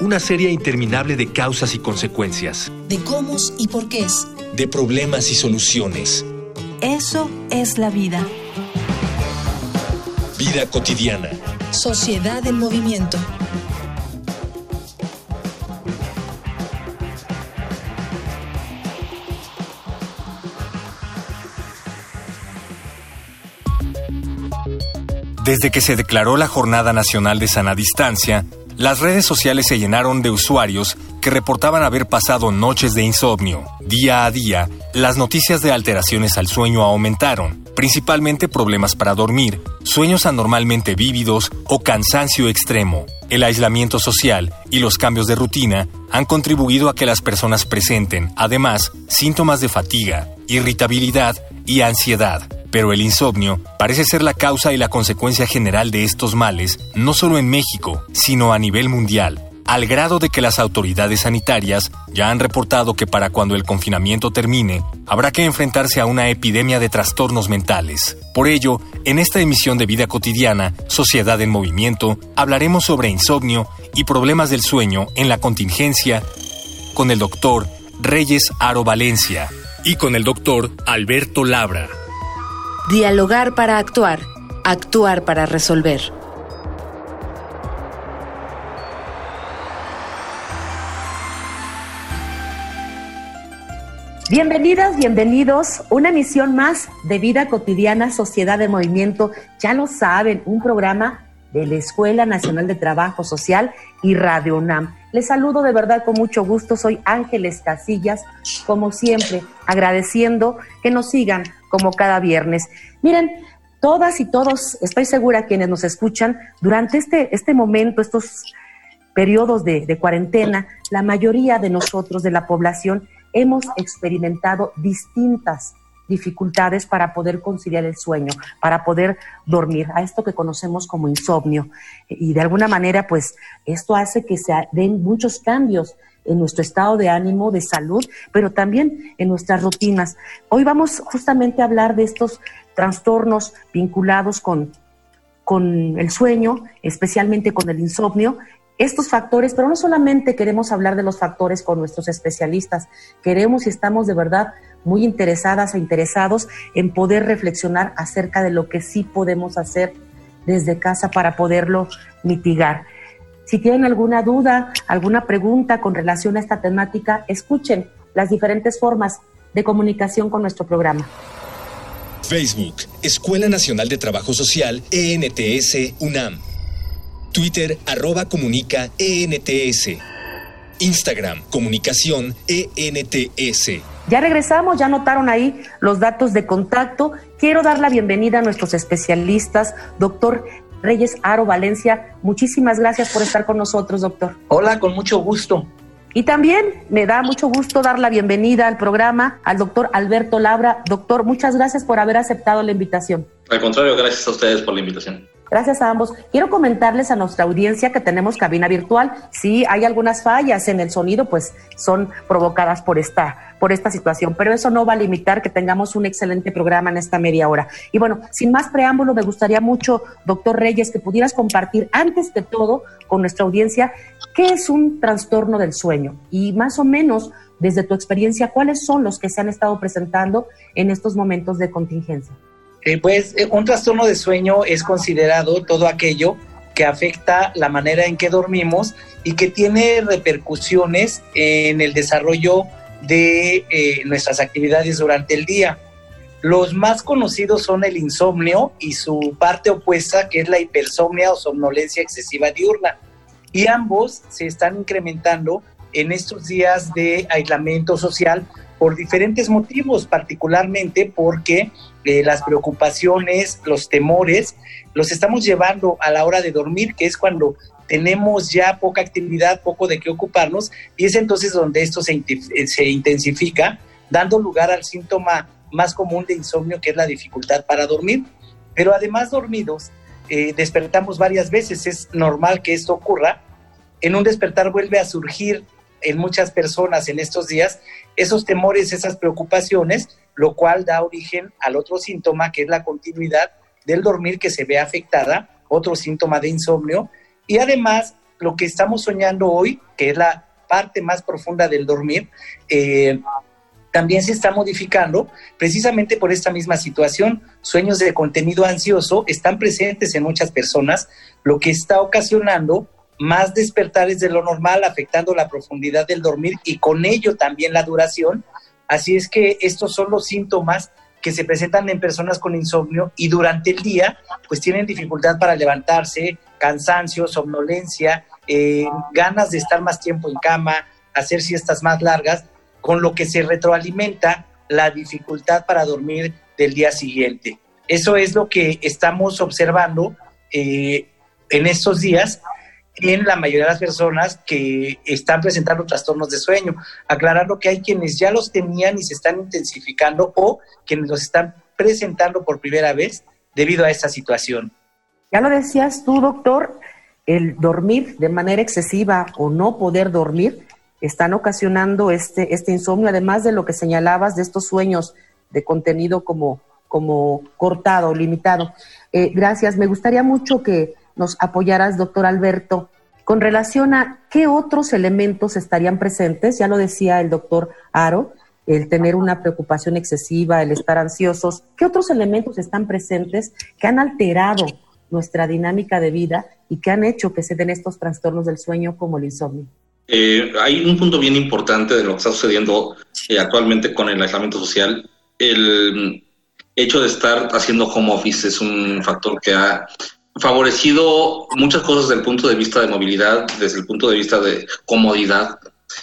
una serie interminable de causas y consecuencias. De cómo y por qué. De problemas y soluciones. Eso es la vida. Vida cotidiana. Sociedad en movimiento. Desde que se declaró la Jornada Nacional de Sana Distancia, las redes sociales se llenaron de usuarios que reportaban haber pasado noches de insomnio. Día a día, las noticias de alteraciones al sueño aumentaron, principalmente problemas para dormir, sueños anormalmente vívidos o cansancio extremo. El aislamiento social y los cambios de rutina han contribuido a que las personas presenten, además, síntomas de fatiga, irritabilidad y ansiedad. Pero el insomnio parece ser la causa y la consecuencia general de estos males, no solo en México, sino a nivel mundial, al grado de que las autoridades sanitarias ya han reportado que para cuando el confinamiento termine, habrá que enfrentarse a una epidemia de trastornos mentales. Por ello, en esta emisión de Vida Cotidiana, Sociedad en Movimiento, hablaremos sobre insomnio y problemas del sueño en la contingencia con el doctor Reyes Aro Valencia y con el doctor Alberto Labra. Dialogar para actuar, actuar para resolver. Bienvenidas, bienvenidos. Una emisión más de Vida Cotidiana, Sociedad de Movimiento. Ya lo saben, un programa de la Escuela Nacional de Trabajo Social y Radio UNAM. Les saludo de verdad con mucho gusto. Soy Ángeles Casillas, como siempre, agradeciendo que nos sigan como cada viernes. Miren, todas y todos, estoy segura quienes nos escuchan, durante este, este momento, estos periodos de, de cuarentena, la mayoría de nosotros, de la población, hemos experimentado distintas dificultades para poder conciliar el sueño, para poder dormir, a esto que conocemos como insomnio. Y de alguna manera, pues esto hace que se den muchos cambios en nuestro estado de ánimo, de salud, pero también en nuestras rutinas. Hoy vamos justamente a hablar de estos trastornos vinculados con, con el sueño, especialmente con el insomnio, estos factores, pero no solamente queremos hablar de los factores con nuestros especialistas, queremos y estamos de verdad muy interesadas e interesados en poder reflexionar acerca de lo que sí podemos hacer desde casa para poderlo mitigar. Si tienen alguna duda, alguna pregunta con relación a esta temática, escuchen las diferentes formas de comunicación con nuestro programa. Facebook, Escuela Nacional de Trabajo Social, ENTS, UNAM. Twitter, arroba comunica, ENTS. Instagram, comunicación, ENTS. Ya regresamos, ya notaron ahí los datos de contacto. Quiero dar la bienvenida a nuestros especialistas, doctor Reyes Aro Valencia. Muchísimas gracias por estar con nosotros, doctor. Hola, con mucho gusto. Y también me da mucho gusto dar la bienvenida al programa al doctor Alberto Labra. Doctor, muchas gracias por haber aceptado la invitación. Al contrario, gracias a ustedes por la invitación. Gracias a ambos. Quiero comentarles a nuestra audiencia que tenemos cabina virtual. Si hay algunas fallas en el sonido, pues son provocadas por esta, por esta situación, pero eso no va a limitar que tengamos un excelente programa en esta media hora. Y bueno, sin más preámbulo, me gustaría mucho, doctor Reyes, que pudieras compartir antes de todo con nuestra audiencia qué es un trastorno del sueño y más o menos desde tu experiencia, cuáles son los que se han estado presentando en estos momentos de contingencia. Eh, pues eh, un trastorno de sueño es considerado todo aquello que afecta la manera en que dormimos y que tiene repercusiones en el desarrollo de eh, nuestras actividades durante el día. Los más conocidos son el insomnio y su parte opuesta, que es la hipersomnia o somnolencia excesiva diurna. Y ambos se están incrementando en estos días de aislamiento social por diferentes motivos, particularmente porque eh, las preocupaciones, los temores, los estamos llevando a la hora de dormir, que es cuando tenemos ya poca actividad, poco de qué ocuparnos, y es entonces donde esto se, se intensifica, dando lugar al síntoma más común de insomnio, que es la dificultad para dormir. Pero además dormidos, eh, despertamos varias veces, es normal que esto ocurra. En un despertar vuelve a surgir en muchas personas en estos días esos temores, esas preocupaciones, lo cual da origen al otro síntoma, que es la continuidad del dormir que se ve afectada, otro síntoma de insomnio. Y además, lo que estamos soñando hoy, que es la parte más profunda del dormir, eh, también se está modificando precisamente por esta misma situación. Sueños de contenido ansioso están presentes en muchas personas, lo que está ocasionando más despertares de lo normal, afectando la profundidad del dormir y con ello también la duración. Así es que estos son los síntomas que se presentan en personas con insomnio y durante el día pues tienen dificultad para levantarse, cansancio, somnolencia, eh, ganas de estar más tiempo en cama, hacer siestas más largas con lo que se retroalimenta la dificultad para dormir del día siguiente. Eso es lo que estamos observando eh, en estos días en la mayoría de las personas que están presentando trastornos de sueño, aclarando que hay quienes ya los tenían y se están intensificando o quienes los están presentando por primera vez debido a esta situación. Ya lo decías tú, doctor, el dormir de manera excesiva o no poder dormir están ocasionando este, este insomnio, además de lo que señalabas de estos sueños de contenido como, como cortado, limitado. Eh, gracias. Me gustaría mucho que nos apoyaras, doctor Alberto, con relación a qué otros elementos estarían presentes. Ya lo decía el doctor Aro, el tener una preocupación excesiva, el estar ansiosos. ¿Qué otros elementos están presentes que han alterado nuestra dinámica de vida y que han hecho que se den estos trastornos del sueño como el insomnio? Eh, hay un punto bien importante de lo que está sucediendo eh, actualmente con el aislamiento social. El hecho de estar haciendo home office es un factor que ha favorecido muchas cosas desde el punto de vista de movilidad, desde el punto de vista de comodidad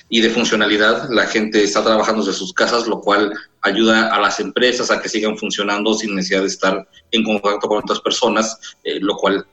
y de funcionalidad. La gente está trabajando desde sus casas, lo cual ayuda a las empresas a que sigan funcionando sin necesidad de estar en contacto con otras personas, eh, lo cual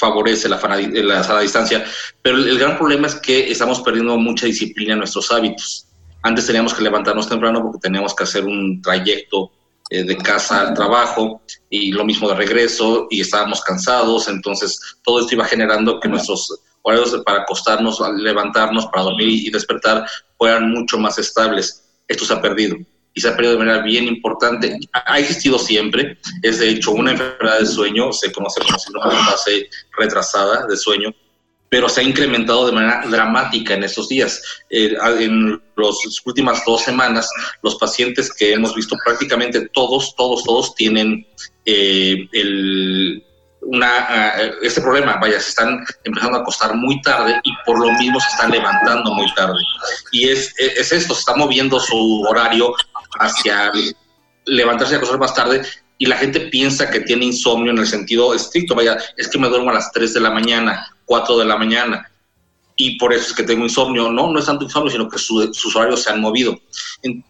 favorece la, la sana distancia, pero el, gran problema es que estamos perdiendo mucha disciplina en nuestros hábitos. Antes teníamos que levantarnos temprano porque teníamos que hacer un trayecto eh, de casa al trabajo y lo mismo de regreso y estábamos cansados, entonces todo esto iba generando que nuestros horarios para acostarnos, levantarnos, para dormir y despertar fueran mucho más estables. Esto se ha perdido y se ha perdido de manera bien importante. Ha existido siempre, es de hecho una enfermedad de sueño, se conoce como síndrome de fase retrasada de sueño, pero se ha incrementado de manera dramática en estos días. Eh, en las últimas dos semanas, los pacientes que hemos visto, prácticamente todos, todos, todos tienen eh, el, una, uh, este problema, vaya, se están empezando a acostar muy tarde y por lo mismo se están levantando muy tarde. Y es, es esto, se está moviendo su horario hacia levantarse y acostar más tarde y la gente piensa que tiene insomnio en el sentido estricto, vaya, es que me duermo a las 3 de la mañana, 4 de la mañana y por eso es que tengo insomnio. No, no es tanto insomnio, sino que sus horarios se han movido.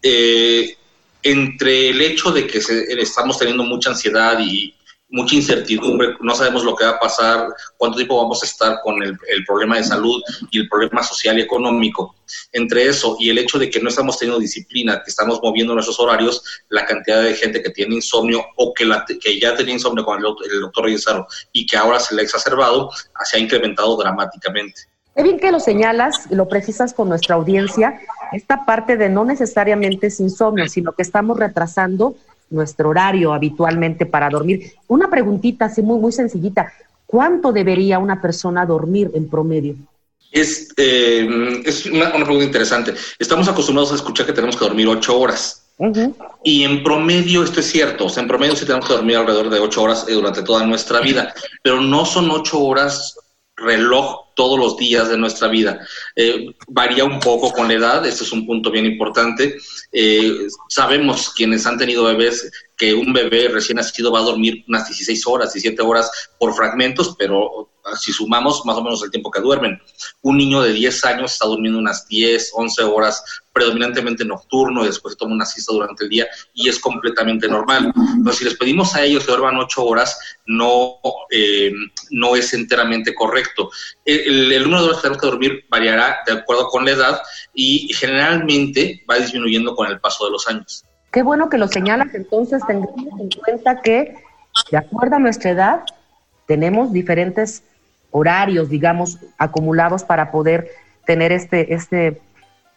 Eh, entre el hecho de que estamos teniendo mucha ansiedad y, mucha incertidumbre, no sabemos lo que va a pasar, cuánto tiempo vamos a estar con el, problema de salud y el problema social y económico. Entre eso y el hecho de que no estamos teniendo disciplina, que estamos moviendo nuestros horarios, la cantidad de gente que tiene insomnio o que, la, que ya tenía insomnio con el, el doctor Reyesaro y que ahora se le ha exacerbado, se ha incrementado dramáticamente. Es bien que lo señalas, lo precisas con nuestra audiencia, esta parte de no necesariamente es insomnio, sino que estamos retrasando nuestro horario habitualmente para dormir. Una preguntita así muy, muy sencillita. ¿Cuánto debería una persona dormir en promedio? Es, eh, es una, pregunta interesante. Estamos acostumbrados a escuchar que tenemos que dormir ocho horas. Y en promedio, esto es cierto, o sea, en promedio sí tenemos que dormir alrededor de ocho horas eh, durante toda nuestra vida, pero no son ocho horas reloj todos los días de nuestra vida. Eh, varía un poco con la edad, este es un punto bien importante. Eh, sabemos quienes han tenido bebés que un bebé recién nacido va a dormir unas 16 horas, 17 horas por fragmentos, pero si sumamos más o menos el tiempo que duermen. Un niño de 10 años está durmiendo unas 10, 11 horas, predominantemente nocturno, y después toma una siesta durante el día y es completamente normal. Entonces, si les pedimos a ellos que duerman 8 horas, no, eh, no es enteramente correcto. El, el, número de horas que tenemos que dormir variará de acuerdo con la edad y generalmente va disminuyendo con el paso de los años. Qué bueno que lo señalas, entonces tengamos en cuenta que de acuerdo a nuestra edad tenemos diferentes horarios, digamos, acumulados para poder tener este, este,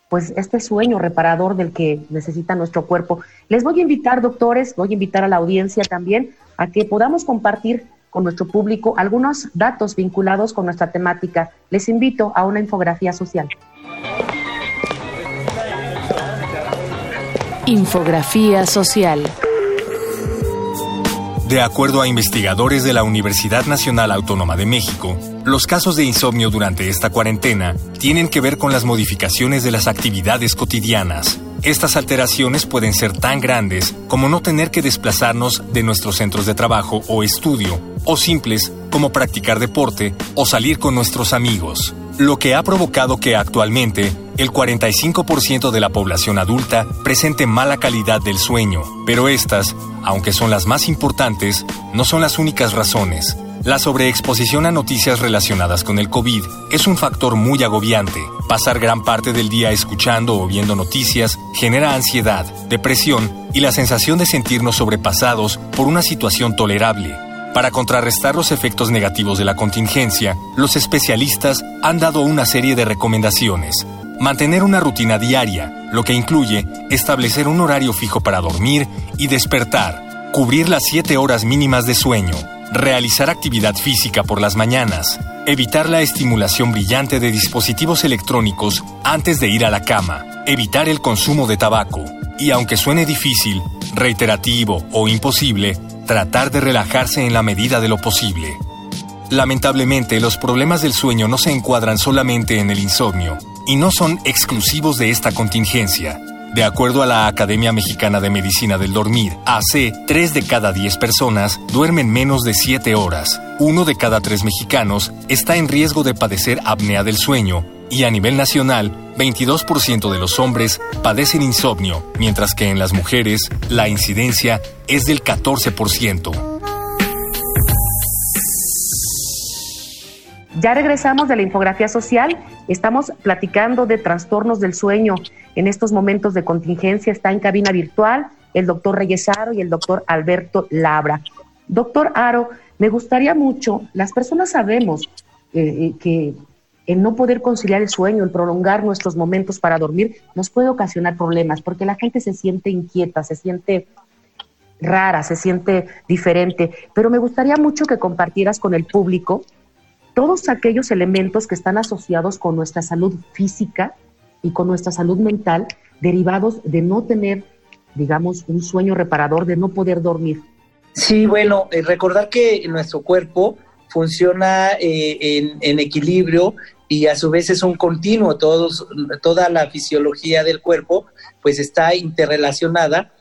pues este sueño reparador del que necesita nuestro cuerpo. Les voy a invitar, doctores, voy a invitar a la audiencia también a que podamos compartir con nuestro público algunos datos vinculados con nuestra temática. Les invito a una infografía social. Infografía social. De acuerdo a investigadores de la Universidad Nacional Autónoma de México, los casos de insomnio durante esta cuarentena tienen que ver con las modificaciones de las actividades cotidianas. Estas alteraciones pueden ser tan grandes como no tener que desplazarnos de nuestros centros de trabajo o estudio, o simples como practicar deporte o salir con nuestros amigos lo que ha provocado que actualmente el 45% de la población adulta presente mala calidad del sueño, pero estas, aunque son las más importantes, no son las únicas razones. La sobreexposición a noticias relacionadas con el COVID es un factor muy agobiante. Pasar gran parte del día escuchando o viendo noticias genera ansiedad, depresión y la sensación de sentirnos sobrepasados por una situación tolerable para contrarrestar los efectos negativos de la contingencia, los especialistas han dado una serie de recomendaciones. Mantener una rutina diaria, lo que incluye establecer un horario fijo para dormir y despertar, cubrir las 7 horas mínimas de sueño, realizar actividad física por las mañanas, evitar la estimulación brillante de dispositivos electrónicos antes de ir a la cama, evitar el consumo de tabaco y, aunque suene difícil, reiterativo o imposible, tratar de relajarse en la medida de lo posible. Lamentablemente, los problemas del sueño no se encuadran solamente en el insomnio y no son exclusivos de esta contingencia. De acuerdo a la Academia Mexicana de Medicina del Dormir, AC, 3 de cada 10 personas duermen menos de 7 horas. Uno de cada 3 mexicanos está en riesgo de padecer apnea del sueño y a nivel nacional, 22% de los hombres padecen insomnio, mientras que en las mujeres la incidencia es del 14%. Ya regresamos de la infografía social. Estamos platicando de trastornos del sueño en estos momentos de contingencia. Está en cabina virtual el doctor Reyes Aro y el doctor Alberto Labra. Doctor Aro, me gustaría mucho, las personas sabemos eh, eh, que el no poder conciliar el sueño, el prolongar nuestros momentos para dormir, nos puede ocasionar problemas, porque la gente se siente inquieta, se siente rara, se siente diferente. Pero me gustaría mucho que compartieras con el público todos aquellos elementos que están asociados con nuestra salud física y con nuestra salud mental, derivados de no tener, digamos, un sueño reparador, de no poder dormir. Sí, bueno, eh, recordar que nuestro cuerpo funciona eh, en, equilibrio y a su vez es un continuo, todos, toda la fisiología del cuerpo pues está interrelacionada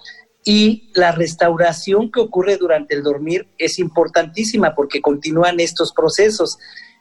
y la restauración que ocurre durante el dormir es importantísima porque continúan estos procesos.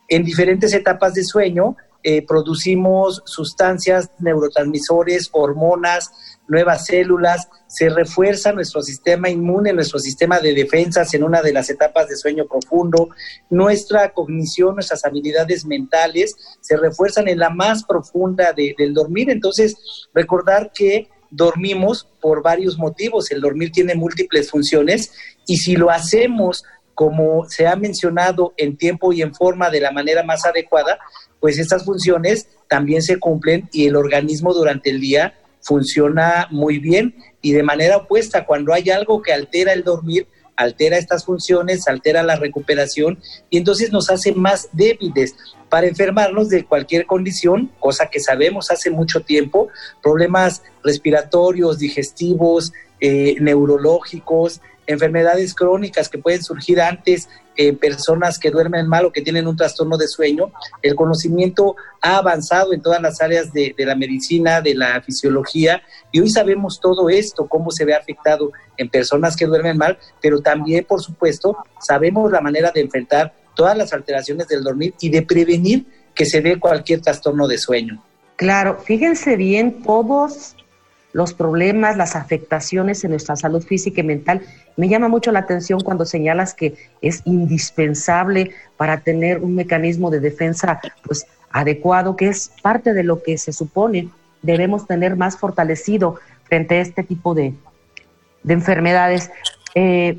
En diferentes etapas de sueño eh, producimos sustancias, neurotransmisores, hormonas, nuevas células, se refuerza nuestro sistema inmune, nuestro sistema de defensas en una de las etapas de sueño profundo, nuestra cognición, nuestras habilidades mentales se refuerzan en la más profunda del dormir. Entonces, recordar que dormimos por varios motivos, el dormir tiene múltiples funciones y si lo hacemos como se ha mencionado en tiempo y en forma de la manera más adecuada, pues estas funciones también se cumplen y el organismo durante el día funciona muy bien. Y de manera opuesta, cuando hay algo que altera el dormir, altera estas funciones, altera la recuperación y entonces nos hace más débiles para enfermarnos de cualquier condición, cosa que sabemos hace mucho tiempo, problemas respiratorios, digestivos, eh, neurológicos, enfermedades crónicas que pueden surgir antes en personas que duermen mal o que tienen un trastorno de sueño. El conocimiento ha avanzado en todas las áreas de, la medicina, de la fisiología, y hoy sabemos todo esto, cómo se ve afectado en personas que duermen mal, pero también, por supuesto, sabemos la manera de enfrentar todas las alteraciones del dormir y de prevenir que se dé cualquier trastorno de sueño. Claro, fíjense bien, todos los problemas, las afectaciones en nuestra salud física y mental. Me llama mucho la atención cuando señalas que es indispensable para tener un mecanismo de defensa pues adecuado, que es parte de lo que se supone debemos tener más fortalecido frente a este tipo de, enfermedades. Eh,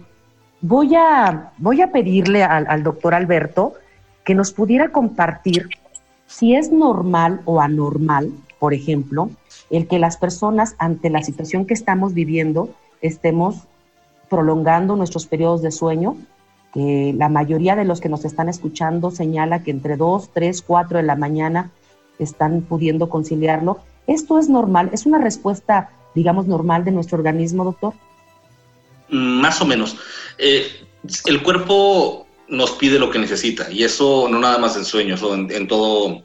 voy, a, voy a pedirle al doctor Alberto que nos pudiera compartir si es normal o anormal, por ejemplo, el que las personas ante la situación que estamos viviendo estemos prolongando nuestros periodos de sueño, que la mayoría de los que nos están escuchando señala que entre 2, 3, 4 de la mañana están pudiendo conciliarlo. ¿Esto es normal? ¿Es una respuesta, digamos, normal de nuestro organismo, doctor? Mm, más o menos. Eh, el cuerpo nos pide lo que necesita y eso no nada más en sueños, en, todo,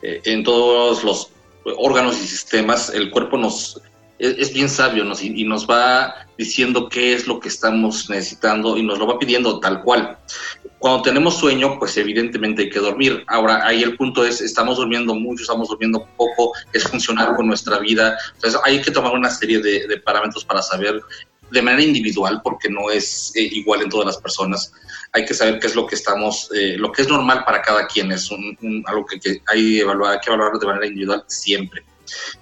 eh, en todos los órganos y sistemas, el cuerpo nos es, bien sabio nos, y, nos va diciendo qué es lo que estamos necesitando y nos lo va pidiendo tal cual. Cuando tenemos sueño, pues evidentemente hay que dormir. Ahora, ahí el punto es, estamos durmiendo mucho, estamos durmiendo poco, es funcionar con nuestra vida. Entonces, hay que tomar una serie de, parámetros para saber de manera individual, porque no es eh, igual en todas las personas. Hay que saber qué es lo que estamos, eh, lo que es normal para cada quien, es algo que, hay, evaluar, que evaluar de manera individual siempre.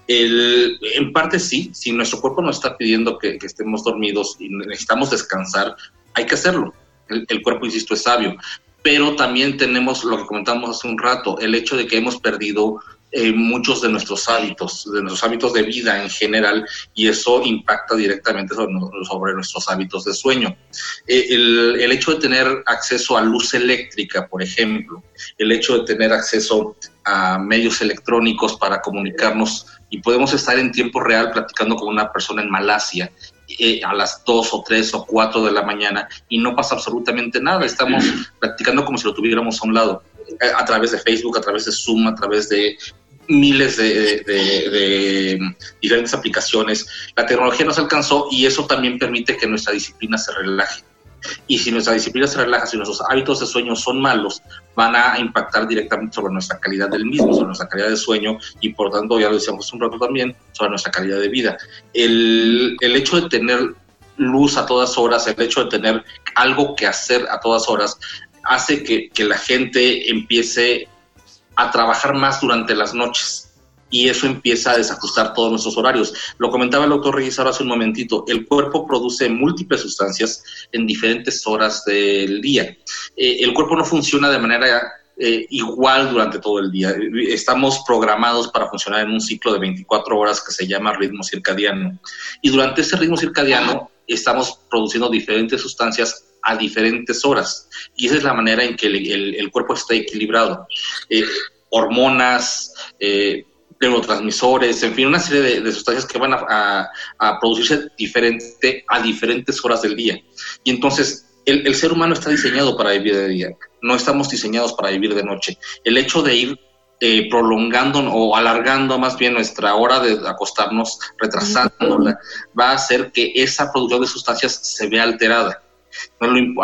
El, en parte sí, si nuestro cuerpo nos está pidiendo que, estemos dormidos y necesitamos descansar, hay que hacerlo. El, el, cuerpo, insisto, es sabio. Pero también tenemos lo que comentamos hace un rato, el hecho de que hemos perdido eh, muchos de nuestros hábitos, de nuestros hábitos de vida en general, y eso impacta directamente sobre, nuestros hábitos de sueño. Eh, el, el, hecho de tener acceso a luz eléctrica, por ejemplo, el hecho de tener acceso a medios electrónicos para comunicarnos y podemos estar en tiempo real platicando con una persona en Malasia eh, a las 2 o 3 o 4 de la mañana y no pasa absolutamente nada, estamos platicando como si lo tuviéramos a un lado, a través de Facebook, a través de Zoom, a través de miles de, diferentes aplicaciones. La tecnología nos alcanzó y eso también permite que nuestra disciplina se relaje. Y si nuestra disciplina se relaja, si nuestros hábitos de sueño son malos, van a impactar directamente sobre nuestra calidad del mismo, sobre nuestra calidad de sueño y por tanto, ya lo decíamos un rato también, sobre nuestra calidad de vida. El, el hecho de tener luz a todas horas, el hecho de tener algo que hacer a todas horas, hace que, que la gente empiece a trabajar más durante las noches y eso empieza a desajustar todos nuestros horarios. Lo comentaba el doctor Reyes ahora hace un momentito, el cuerpo produce múltiples sustancias en diferentes horas del día. Eh, el cuerpo no funciona de manera eh, igual durante todo el día. Estamos programados para funcionar en un ciclo de 24 horas que se llama ritmo circadiano. Y durante ese ritmo circadiano estamos produciendo diferentes sustancias a diferentes horas. Y esa es la manera en que el, cuerpo está equilibrado. Eh, hormonas, eh, neurotransmisores, en fin, una serie de, sustancias que van a, producirse diferente a diferentes horas del día. Y entonces el, ser humano está diseñado para vivir de día, no estamos diseñados para vivir de noche. El hecho de ir eh, prolongando o alargando más bien nuestra hora de acostarnos, retrasándola, va a hacer que esa producción de sustancias se vea alterada.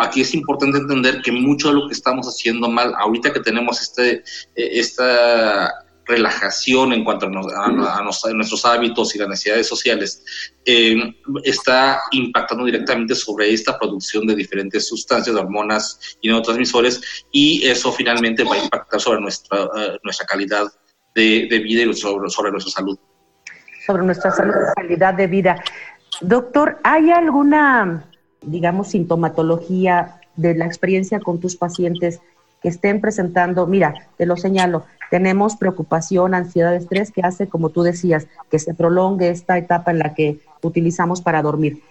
Aquí es importante entender que mucho de lo que estamos haciendo mal, ahorita que tenemos este, eh, esta relajación en cuanto a, nuestros hábitos y las necesidades sociales, eh, está impactando directamente sobre esta producción de diferentes sustancias, hormonas y neurotransmisores, y eso finalmente va a impactar sobre nuestra, eh, nuestra calidad de, vida y sobre, sobre nuestra salud. Sobre nuestra salud y calidad de vida. Doctor, ¿hay alguna digamos, sintomatología de la experiencia con tus pacientes que estén presentando, mira, te lo señalo, tenemos preocupación, ansiedad, estrés que hace, como tú decías, que se prolongue esta etapa en la que utilizamos para dormir.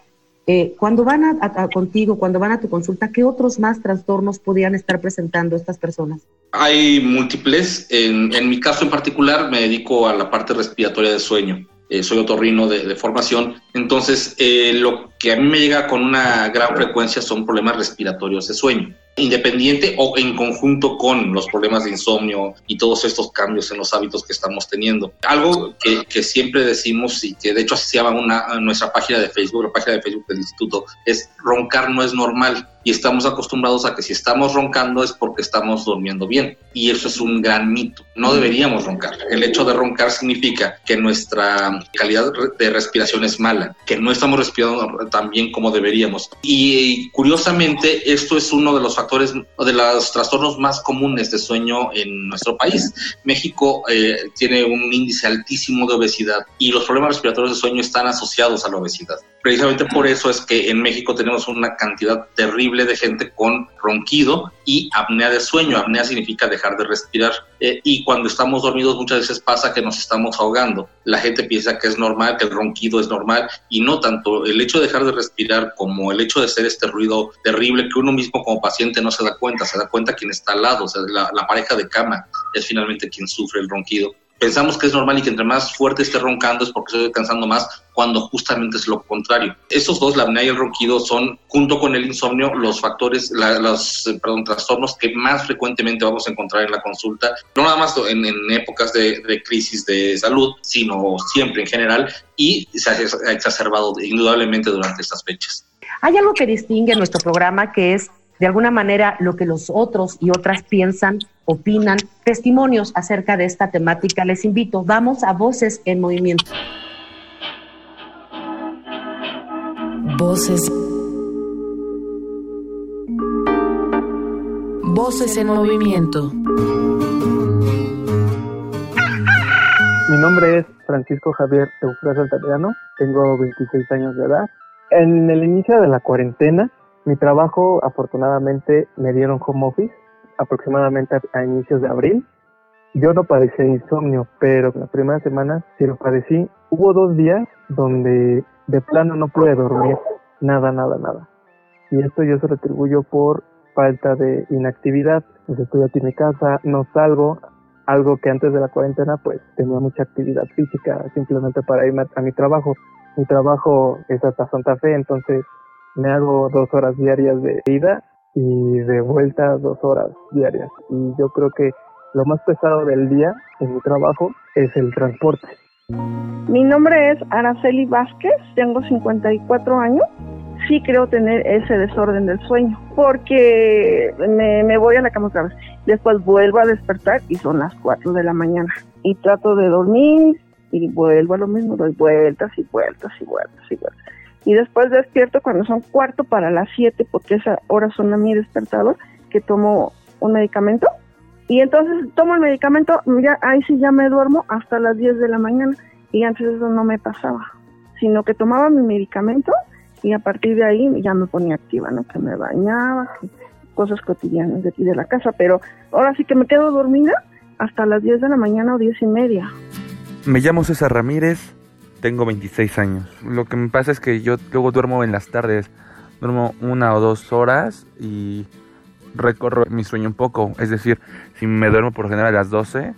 Eh, cuando van a, contigo, cuando van a tu consulta, ¿qué otros más trastornos podrían estar presentando estas personas? Hay múltiples. En, en mi caso en particular me dedico a la parte respiratoria del sueño. Eh, soy otorrino de, formación, entonces eh, lo que a mí me llega con una gran frecuencia son problemas respiratorios de sueño. Independiente o en conjunto con los problemas de insomnio y todos estos cambios en los hábitos que estamos teniendo. Algo que, que siempre decimos y que de hecho se llama una, nuestra página de Facebook, la página de Facebook del instituto, es roncar no es normal y estamos acostumbrados a que si estamos roncando es porque estamos durmiendo bien. Y eso es un gran mito. No deberíamos roncar. El hecho de roncar significa que nuestra calidad de respiración es mala, que no estamos respirando tan bien como deberíamos. Y curiosamente, esto es uno de los factores, de los trastornos más comunes de sueño en nuestro país. México eh, tiene un índice altísimo de obesidad y los problemas respiratorios de sueño están asociados a la obesidad. Precisamente por eso es que en México tenemos una cantidad terrible de gente con ronquido y apnea de sueño. Apnea significa dejar de respirar. Eh, y cuando estamos dormidos muchas veces pasa que nos estamos ahogando. La gente piensa que es normal, que el ronquido es normal y no tanto el hecho de dejar de respirar como el hecho de hacer este ruido terrible que uno mismo como paciente no se da cuenta, se da cuenta quien está al lado, o sea, la, pareja de cama es finalmente quien sufre el ronquido pensamos que es normal y que entre más fuerte esté roncando es porque estoy descansando más, cuando justamente es lo contrario. Esos dos, la apnea y el ronquido, son, junto con el insomnio, los factores, los eh, trastornos que más frecuentemente vamos a encontrar en la consulta, no nada más en, épocas de, de, crisis de salud, sino siempre en general, y se ha exacerbado indudablemente durante estas fechas. Hay algo que distingue nuestro programa que es de alguna manera lo que los otros y otras piensan, opinan, testimonios acerca de esta temática. Les invito, vamos a Voces en Movimiento. Voces. Voces en movimiento. Mi nombre es Francisco Javier Eufrasio Altariano, tengo 26 años de edad. En el inicio de la cuarentena mi trabajo, afortunadamente, me dieron home office aproximadamente a, inicios de abril. Yo no padecí insomnio, pero la primera semana sí lo padecí. Hubo dos días donde de plano no pude dormir, nada, nada, nada. Y esto yo se lo atribuyo por falta de inactividad. Pues estoy aquí en mi casa, no salgo, algo que antes de la cuarentena pues tenía mucha actividad física simplemente para irme a mi trabajo. Mi trabajo es hasta Santa Fe, entonces me hago dos horas diarias de ida y de vuelta dos horas diarias. Y yo creo que lo más pesado del día en mi trabajo es el transporte. Mi nombre es Araceli Vázquez, tengo 54 años. Sí creo tener ese desorden del sueño, porque me, me voy a la cama otra. Después vuelvo a despertar y son las 4 de la mañana. Y trato de dormir y vuelvo a lo mismo, doy vueltas y vueltas y vueltas y vueltas y después despierto cuando son cuarto para las siete, porque esa hora son a mi despertador, que tomo un medicamento. Y entonces tomo el medicamento, ya, ahí sí ya me duermo hasta las 10 de la mañana y antes eso no me pasaba, sino que tomaba mi medicamento y a partir de ahí ya me ponía activa, ¿no? Que me bañaba, cosas cotidianas de aquí de la casa, pero ahora sí que me quedo dormida hasta las 10 de la mañana o 10 y media. Me llamo César Ramírez, tengo 26 años. Lo que me pasa es que yo luego duermo en las tardes, duermo una o dos horas y recorro mi sueño un poco. Es decir, si me duermo por general a las 12,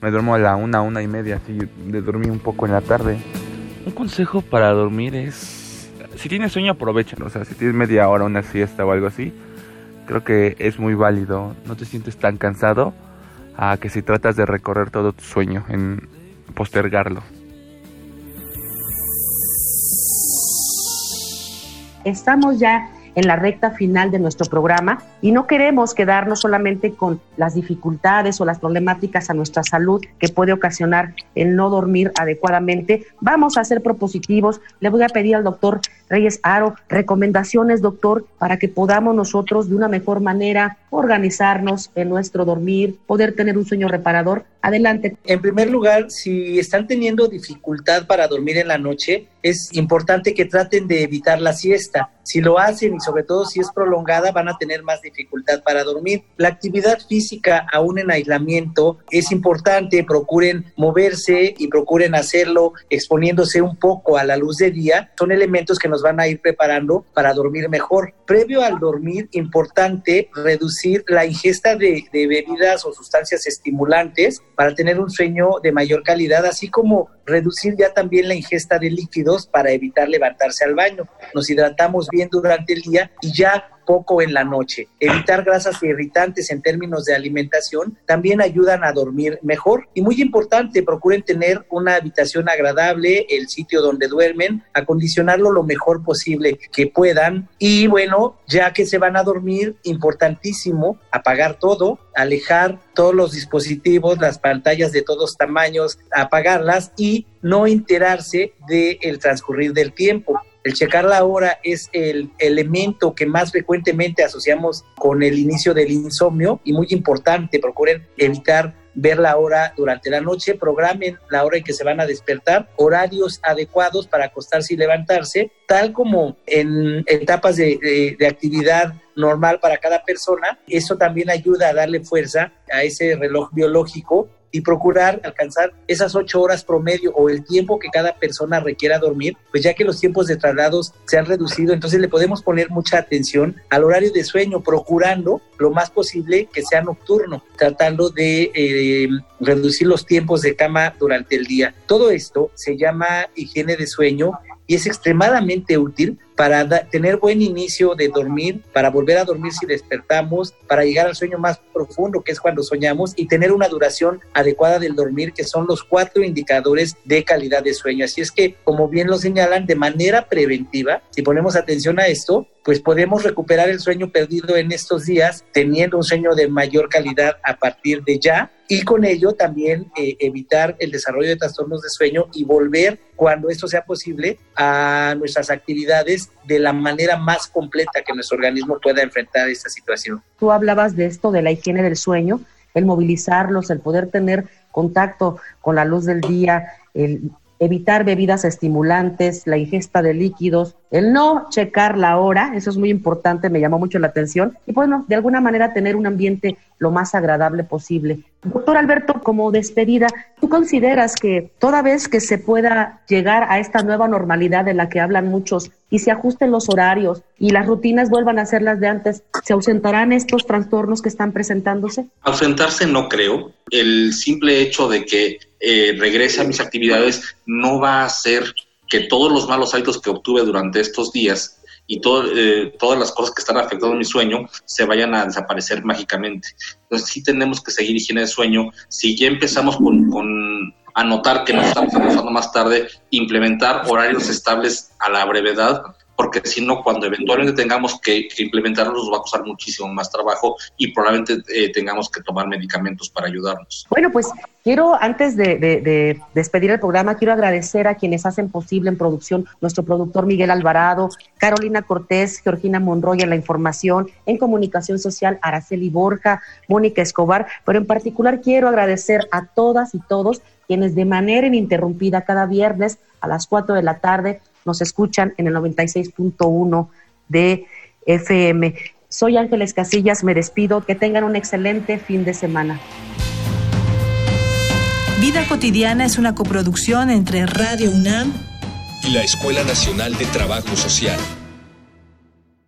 me duermo a la una, una y media, así de dormir un poco en la tarde. Un consejo para dormir es, si tienes sueño aprovecha, o sea, si tienes media hora, una siesta o algo así, creo que es muy válido. No te sientes tan cansado a que si tratas de recorrer todo tu sueño, en postergarlo. Estamos ya en la recta final de nuestro programa y no queremos quedarnos solamente con las dificultades o las problemáticas a nuestra salud que puede ocasionar el no dormir adecuadamente. Vamos a ser propositivos. Le voy a pedir al doctor Reyes Aro recomendaciones, doctor, para que podamos nosotros de una mejor manera organizarnos en nuestro dormir, poder tener un sueño reparador. Adelante. En primer lugar, si están teniendo dificultad para dormir en la noche, es importante que traten de evitar la siesta. Si lo hacen y sobre todo si es prolongada, van a tener más dificultad para dormir. La actividad física, aún en aislamiento, es importante. Procuren moverse y procuren hacerlo exponiéndose un poco a la luz de día. Son elementos que nos van a ir preparando para dormir mejor. Previo al dormir, importante reducir la ingesta de, de bebidas o sustancias estimulantes para tener un sueño de mayor calidad, así como reducir ya también la ingesta de líquidos para evitar levantarse al baño. Nos hidratamos bien durante el día y ya poco en la noche. Evitar grasas irritantes en términos de alimentación también ayudan a dormir mejor. Y muy importante, procuren tener una habitación agradable, el sitio donde duermen, acondicionarlo lo mejor posible que puedan. Y bueno, ya que se van a dormir, importantísimo apagar todo, alejar todos los dispositivos, las pantallas de todos tamaños, apagarlas y no enterarse del transcurrir del tiempo. El checar la hora es el elemento que más frecuentemente asociamos con el inicio del insomnio y muy importante, procuren evitar ver la hora durante la noche, programen la hora en que se van a despertar, horarios adecuados para acostarse y levantarse, tal como en etapas de, actividad normal para cada persona. Eso también ayuda a darle fuerza a ese reloj biológico y procurar alcanzar esas ocho horas promedio o el tiempo que cada persona requiera dormir, pues ya que los tiempos de traslados se han reducido, entonces le podemos poner mucha atención al horario de sueño, procurando lo más posible que sea nocturno, tratando de eh, reducir los tiempos de cama durante el día. Todo esto se llama higiene de sueño y es extremadamente útil para tener buen inicio de dormir, para volver a dormir si despertamos, para llegar al sueño más profundo, que es cuando soñamos, y tener una duración adecuada del dormir, que son los cuatro indicadores de calidad de sueño. Así es que, como bien lo señalan, de manera preventiva, si ponemos atención a esto, pues podemos recuperar el sueño perdido en estos días, teniendo un sueño de mayor calidad a partir de ya, y con ello también eh, evitar el desarrollo de trastornos de sueño y volver, cuando esto sea posible, a nuestras actividades de la manera más completa que nuestro organismo pueda enfrentar esta situación. Tú hablabas de esto, de la higiene del sueño, el movilizarlos, el poder tener contacto con la luz del día, el evitar bebidas estimulantes, la ingesta de líquidos, el no checar la hora, eso es muy importante, me llamó mucho la atención, y bueno, de alguna manera tener un ambiente lo más agradable posible. Doctor Alberto, como despedida, ¿tú consideras que toda vez que se pueda llegar a esta nueva normalidad de la que hablan muchos y se ajusten los horarios y las rutinas vuelvan a ser las de antes, ¿se ausentarán estos trastornos que están presentándose? Ausentarse no creo. El simple hecho de que eh, regrese a mis actividades no va a hacer que todos los malos hábitos que obtuve durante estos días y eh, todas las cosas que están afectando mi sueño se vayan a desaparecer mágicamente. Entonces sí tenemos que seguir higiene de sueño. Si ya empezamos con, con a notar que nos estamos acostando más tarde, implementar horarios estables a la brevedad porque si no, cuando eventualmente tengamos que, implementarlos, nos va a costar muchísimo más trabajo y probablemente eh, tengamos que tomar medicamentos para ayudarnos. Bueno, pues quiero, antes de, despedir el programa, quiero agradecer a quienes hacen posible en producción, nuestro productor Miguel Alvarado, Carolina Cortés, Georgina Monroy en la información, en comunicación social, Araceli Borja, Mónica Escobar, pero en particular quiero agradecer a todas y todos quienes de manera ininterrumpida cada viernes a las 4 de la tarde nos escuchan en el 96.1 de FM. Soy Ángeles Casillas, me despido, que tengan un excelente fin de semana. Vida cotidiana es una coproducción entre Radio UNAM y la Escuela Nacional de Trabajo Social.